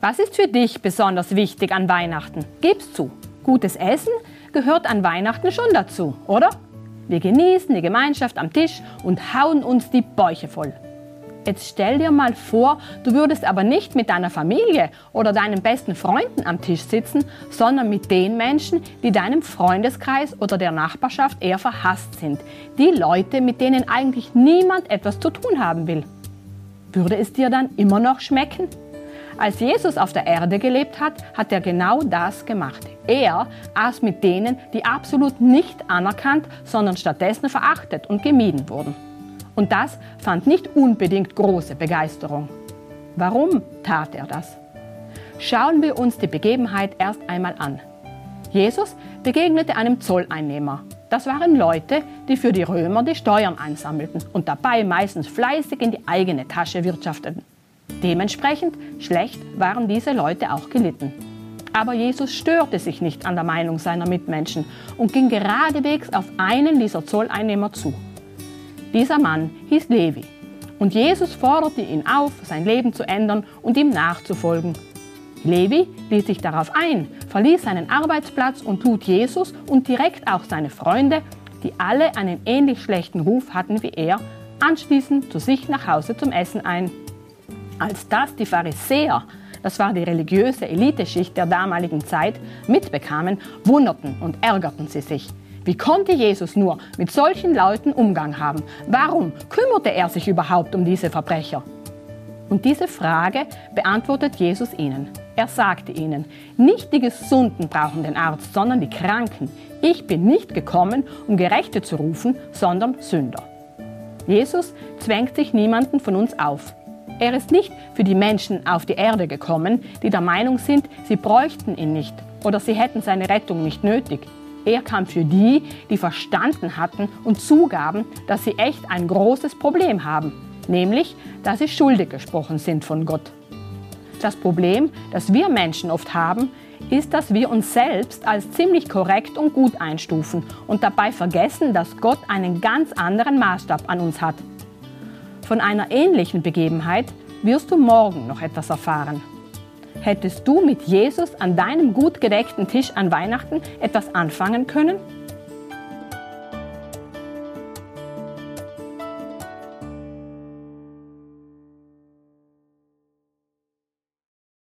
Was ist für dich besonders wichtig an Weihnachten? Gib's zu. Gutes Essen gehört an Weihnachten schon dazu, oder? Wir genießen die Gemeinschaft am Tisch und hauen uns die Bäuche voll. Jetzt stell dir mal vor, du würdest aber nicht mit deiner Familie oder deinen besten Freunden am Tisch sitzen, sondern mit den Menschen, die deinem Freundeskreis oder der Nachbarschaft eher verhasst sind. Die Leute, mit denen eigentlich niemand etwas zu tun haben will. Würde es dir dann immer noch schmecken? Als Jesus auf der Erde gelebt hat, hat er genau das gemacht. Er aß mit denen, die absolut nicht anerkannt, sondern stattdessen verachtet und gemieden wurden. Und das fand nicht unbedingt große Begeisterung. Warum tat er das? Schauen wir uns die Begebenheit erst einmal an. Jesus begegnete einem Zolleinnehmer. Das waren Leute, die für die Römer die Steuern einsammelten und dabei meistens fleißig in die eigene Tasche wirtschafteten. Dementsprechend schlecht waren diese Leute auch gelitten. Aber Jesus störte sich nicht an der Meinung seiner Mitmenschen und ging geradewegs auf einen dieser Zolleinnehmer zu. Dieser Mann hieß Levi und Jesus forderte ihn auf, sein Leben zu ändern und ihm nachzufolgen. Levi ließ sich darauf ein, verließ seinen Arbeitsplatz und lud Jesus und direkt auch seine Freunde, die alle einen ähnlich schlechten Ruf hatten wie er, anschließend zu sich nach Hause zum Essen ein. Als das die Pharisäer, das war die religiöse Eliteschicht der damaligen Zeit, mitbekamen, wunderten und ärgerten sie sich. Wie konnte Jesus nur mit solchen Leuten Umgang haben? Warum kümmerte er sich überhaupt um diese Verbrecher? Und diese Frage beantwortet Jesus ihnen. Er sagte ihnen, nicht die Gesunden brauchen den Arzt, sondern die Kranken. Ich bin nicht gekommen, um Gerechte zu rufen, sondern Sünder. Jesus zwängt sich niemanden von uns auf. Er ist nicht für die Menschen auf die Erde gekommen, die der Meinung sind, sie bräuchten ihn nicht oder sie hätten seine Rettung nicht nötig. Er kam für die, die verstanden hatten und zugaben, dass sie echt ein großes Problem haben, nämlich, dass sie schuldig gesprochen sind von Gott. Das Problem, das wir Menschen oft haben, ist, dass wir uns selbst als ziemlich korrekt und gut einstufen und dabei vergessen, dass Gott einen ganz anderen Maßstab an uns hat. Von einer ähnlichen Begebenheit wirst du morgen noch etwas erfahren. Hättest du mit Jesus an deinem gut gedeckten Tisch an Weihnachten etwas anfangen können?